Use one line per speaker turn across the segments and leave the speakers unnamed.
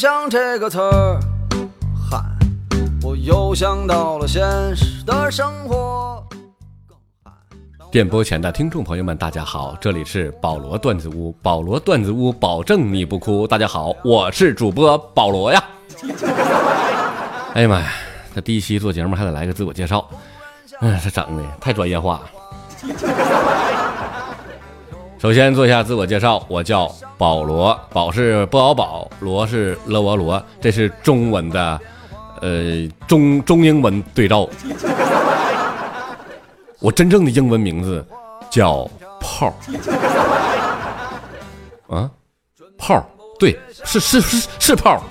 想这个词儿，嗨，我又想到了现实的生活。
电波前的听众朋友们，大家好，这里是保罗段子屋，保罗段子屋保证你不哭。大家好，我是主播保罗呀。哎呀妈呀，这第一期做节目还得来个自我介绍，哎，这整的太专业化了。首先做一下自我介绍，我叫保罗，保是不敖保，罗是勒罗罗，这是中文的，呃，中中英文对照。我真正的英文名字叫炮啊，炮，对，是是是是炮。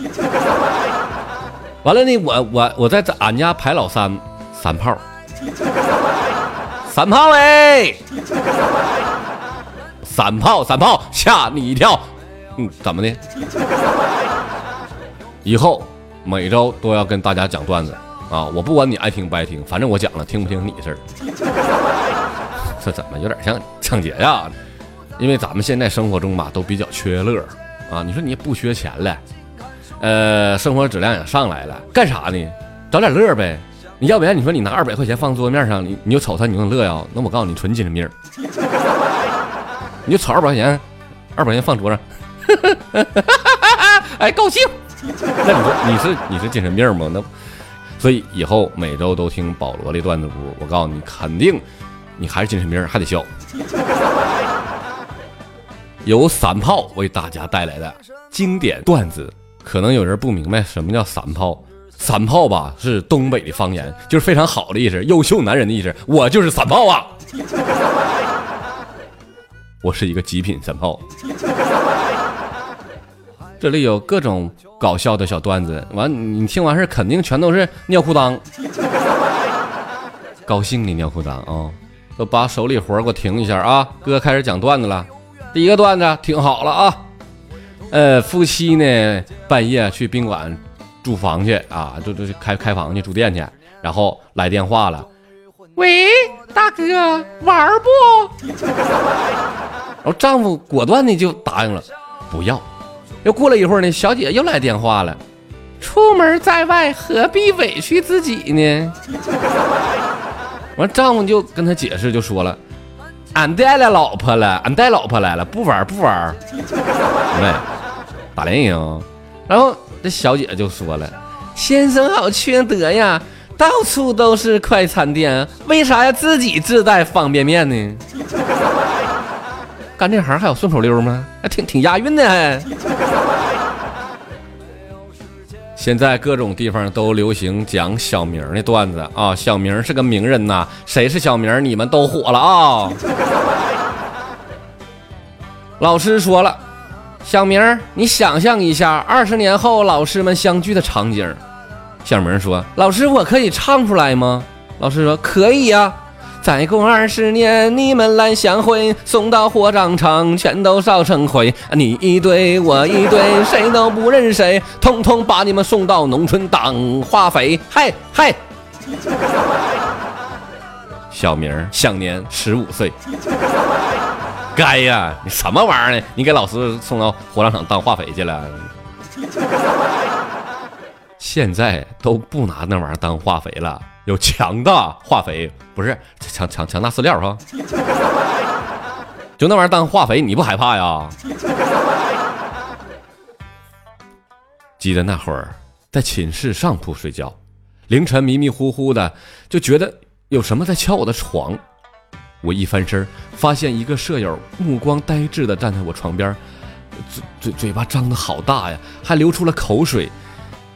完了呢，我我我在俺家排老三，三炮，三炮哎，散炮散炮吓你一跳，嗯，怎么的？以后每周都要跟大家讲段子。啊！我不管你爱听不爱听，反正我讲了，听不听你的事儿。这怎么有点像抢劫呀？因为咱们现在生活中吧，都比较缺乐啊。你说你也不缺钱了，呃，生活质量也上来了，干啥呢？找点乐呗。你要不然你说你拿二百块钱放桌面上，你你就瞅他，你能乐呀？那我告诉你，纯精神病。你就瞅二百块钱，二百块钱放桌上，哎，高兴。那你说你是你是精神病吗？那。所以以后每周都听保罗的段子屋，我告诉你，肯定你还是精神病，还得笑。由三炮为大家带来的经典段子，可能有人不明白什么叫三炮。三炮吧是东北的方言，就是非常好的意思，优秀男人的意思。我就是三炮啊，我是一个极品神炮。这里有各种搞笑的小段子，完你听完事肯定全都是尿裤裆，高兴的尿裤裆啊！都把手里活给我停一下啊！哥开始讲段子了，第一个段子听好了啊！呃，夫妻呢半夜去宾馆住房去啊，就就开开房去住店去，然后来电话了，喂，大哥玩不？然后丈夫果断的就答应了，不要。又过了一会儿呢，小姐又来电话了。出门在外，何必委屈自己呢？完，丈夫就跟她解释，就说了：“俺带了老婆了，俺带老婆来了，不玩不玩。”没打联营。然后这小姐就说了：“先生好缺德呀，到处都是快餐店，为啥要自己自带方便面呢？”干这行还有顺口溜吗？还挺挺押韵的还。现在各种地方都流行讲小明的段子啊，小明是个名人呐，谁是小明，你们都火了啊。老师说了，小明，你想象一下二十年后老师们相聚的场景。小明说，老师，我可以唱出来吗？老师说，可以呀。再过二十年，你们来相会，送到火葬场，全都烧成灰。你一堆，我一堆，谁都不认谁，通通把你们送到农村当化肥。嗨嗨，小明享年十五岁。该呀，你什么玩意儿呢？你给老师送到火葬场当化肥去了？现在都不拿那玩意儿当化肥了。有强大化肥，不是强强强大饲料哈，就那玩意儿当化肥，你不害怕呀？记得那会儿在寝室上铺睡觉，凌晨迷迷糊糊的就觉得有什么在敲我的床，我一翻身发现一个舍友目光呆滞的站在我床边，嘴嘴嘴巴张的好大呀，还流出了口水。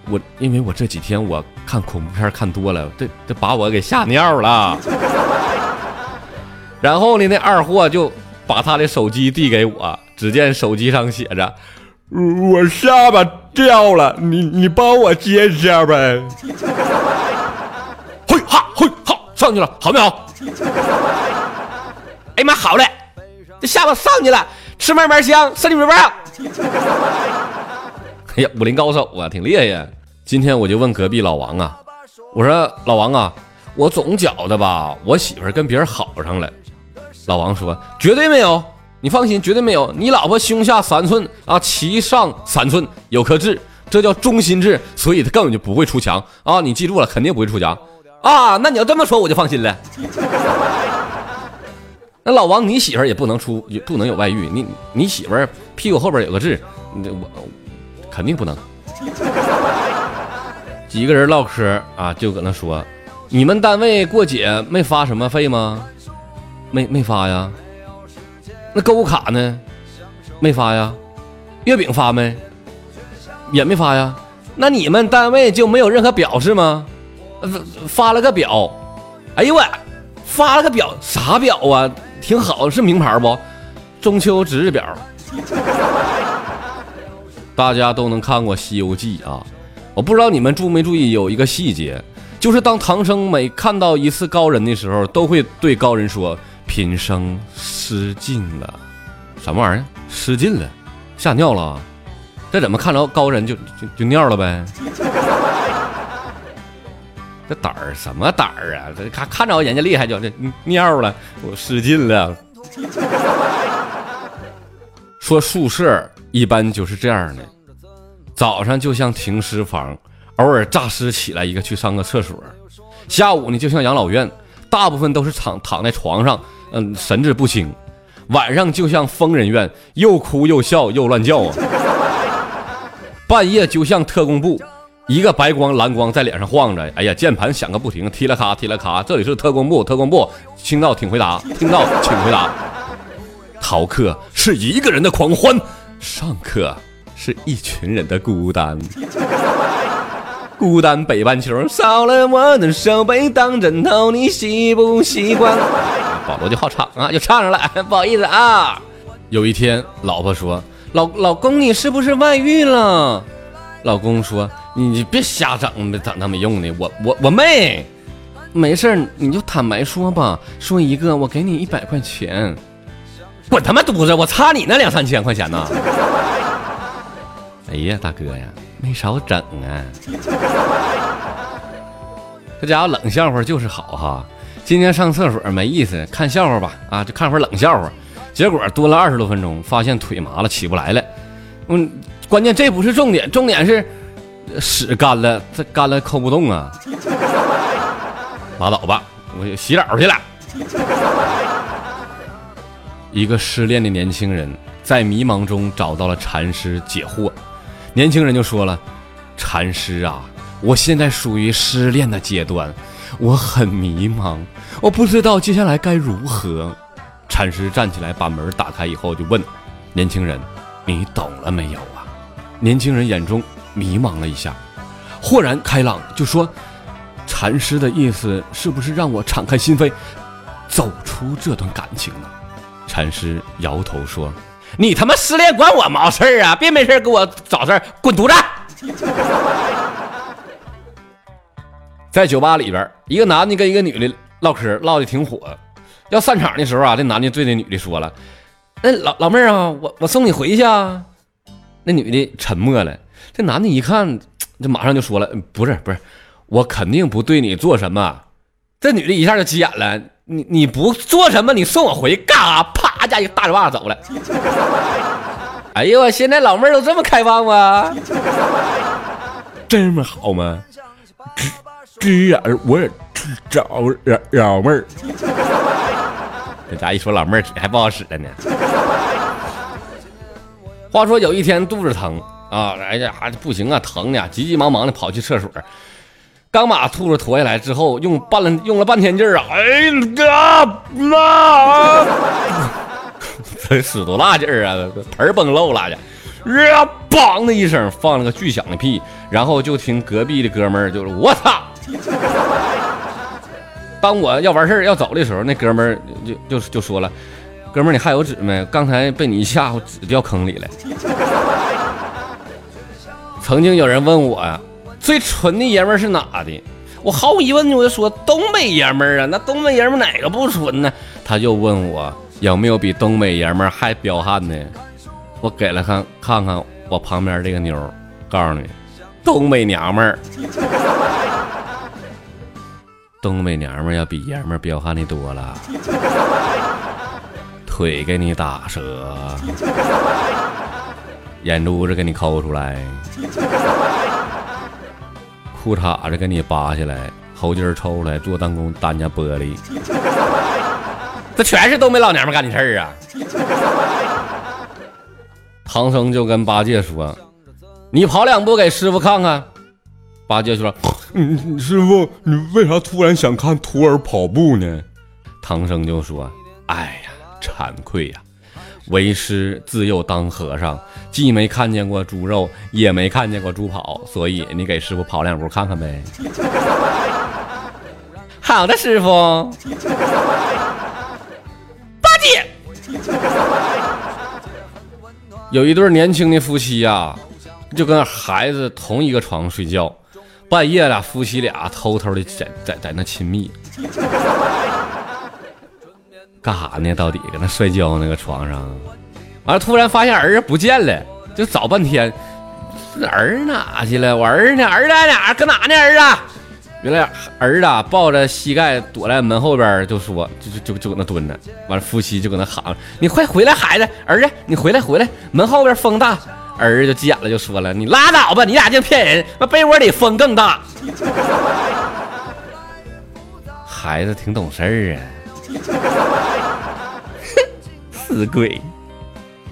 我因为我这几天我看恐怖片看多了，这这把我给吓尿了。然后呢，那二货就把他的手机递给我，只见手机上写着：“我下巴掉了，你你帮我接一下呗。”嘿哈嘿哈上去了，好没好？哎妈，好嘞！这下巴上去了，吃慢慢香，身体倍棒。哎 呀，武林高手啊，挺厉害呀！今天我就问隔壁老王啊，我说老王啊，我总觉得吧，我媳妇跟别人好上了。老王说绝对没有，你放心，绝对没有。你老婆胸下三寸啊，脐上三寸，有颗痣，这叫中心痣，所以她根本就不会出墙啊！你记住了，肯定不会出墙啊！那你要这么说，我就放心了。那老王，你媳妇儿也不能出，也不能有外遇。你你媳妇儿屁股后边有个痣，你我肯定不能。几个人唠嗑啊，就搁那说，你们单位过节没发什么费吗？没没发呀。那购物卡呢？没发呀。月饼发没？也没发呀。那你们单位就没有任何表示吗？发了个表。哎呦喂，发了个表，啥表啊？挺好，是名牌不？中秋值日表。大家都能看过《西游记》啊，我不知道你们注没注意，有一个细节，就是当唐僧每看到一次高人的时候，都会对高人说：“贫僧失禁了。”什么玩意儿？失禁了？吓尿了？这怎么看着高人就就就尿了呗？这胆儿什么胆儿啊？这看看着人家厉害就这尿了，我失禁了。说宿舍一般就是这样的，早上就像停尸房，偶尔诈尸起来一个去上个厕所；下午呢就像养老院，大部分都是躺躺在床上，嗯，神志不清；晚上就像疯人院，又哭又笑又乱叫啊；半夜就像特工部。一个白光蓝光在脸上晃着，哎呀，键盘响个不停，踢了咔踢了咔。这里是特工部，特工部，听到请回答，听到请回答。逃课是一个人的狂欢，上课是一群人的孤单。孤单北半球少了我的手背当枕头，你习不习惯？保罗就好唱啊，就唱上了，不好意思啊。有一天，老婆说：“老老公，你是不是外遇了？”老公说。你别瞎整，整那没用的。我我我妹，没事你就坦白说吧。说一个，我给你一百块钱。滚他妈犊子！我差你那两三千块钱呢。哎呀，大哥呀，没少整啊。这家伙冷笑话就是好哈。今天上厕所没意思，看笑话吧啊，就看会冷笑话。结果蹲了二十多分钟，发现腿麻了，起不来了。嗯，关键这不是重点，重点是。屎干了，这干了抠不动啊！拉倒吧，我洗澡去了。一个失恋的年轻人在迷茫中找到了禅师解惑。年轻人就说了：“禅师啊，我现在属于失恋的阶段，我很迷茫，我不知道接下来该如何。”禅师站起来把门打开以后就问年轻人：“你懂了没有啊？”年轻人眼中。迷茫了一下，豁然开朗，就说：“禅师的意思是不是让我敞开心扉，走出这段感情呢？”禅师摇头说：“你他妈失恋关我毛事儿啊！别没事给我找事儿，滚犊子！” 在酒吧里边，一个男的跟一个女的唠嗑，唠的挺火。要散场的时候啊，这男的对那女的说了：“那老老妹儿啊，我我送你回去啊。”那女的沉默了。这男的一看，这马上就说了：“不是，不是，我肯定不对你做什么。”这女的一下就急眼了：“你你不做什么，你送我回干啥？”啪，家一个大嘴巴子走了。哎呦，现在老妹儿都这么开放吗？这么好吗？直直眼我也找老老妹儿。这家一说老妹儿嘴还不好使了呢。话说有一天肚子疼。啊，哎呀，还不行啊，疼的，急急忙忙的跑去厕所，刚把兔子驮下来之后，用半了用了半天劲儿啊，哎呀妈，这使多大劲儿啊，盆崩漏了去，呀，梆的一声放了个巨响的屁，然后就听隔壁的哥们儿就是我操，当我要完事儿要走的时候，那哥们儿就就就说了，哥们儿你还有纸没？刚才被你一吓唬，纸掉坑里了。曾经有人问我，最纯的爷们儿是哪的？我毫无疑问，我就说东北爷们儿啊。那东北爷们儿哪个不纯呢？他就问我有没有比东北爷们儿还彪悍的？我给了看看看我旁边这个妞，告诉你，东北娘们儿，东北娘们儿要比爷们儿彪悍的多了，腿给你打折。眼珠子给你抠出来，裤衩子给你扒下来，猴劲儿抽出来，做弹弓单家玻璃，这全是东北老娘们干的事儿啊！唐僧就跟八戒说：“你跑两步给师傅看看。”八戒说：“嗯，师傅，你为啥突然想看徒儿跑步呢？”唐僧就说：“哎呀，惭愧呀，为师自幼当和尚，既没看见过猪肉，也没看见过猪跑，所以你给师傅跑两步看看呗。”好的，师傅。八戒，有一对年轻的夫妻呀，就跟孩子同一个床睡觉。半夜了，夫妻俩偷偷的在在在那亲密，干啥呢？到底搁那摔跤那个床上，完了突然发现儿子不见了，就找半天，儿哪去了？我儿子呢？儿子在哪？搁哪呢？儿子？原来儿子抱着膝盖躲在门后边，就说就就就就搁那蹲着。完了夫妻就搁那喊：“你快回来，孩子！儿子，你回来回来！门后边风大。”儿子就急眼了，就说了：“你拉倒吧，你俩净骗人！那被窝里风更大。”孩子挺懂事儿啊，死鬼！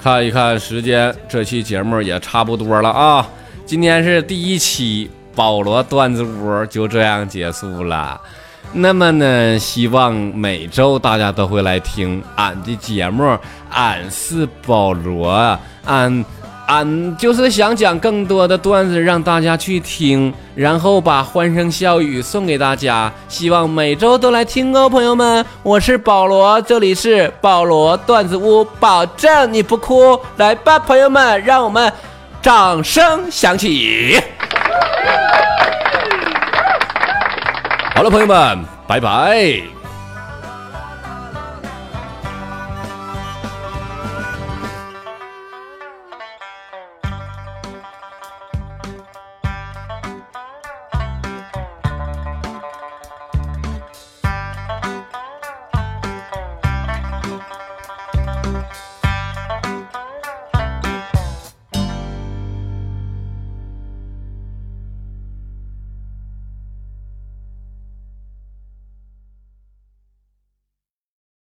看一看时间，这期节目也差不多了啊。今天是第一期保罗段子屋，就这样结束了。那么呢，希望每周大家都会来听俺的节目。俺是保罗，俺。俺就是想讲更多的段子让大家去听，然后把欢声笑语送给大家。希望每周都来听哦，朋友们。我是保罗，这里是保罗段子屋，保证你不哭。来吧，朋友们，让我们掌声响起。好了，朋友们，拜拜。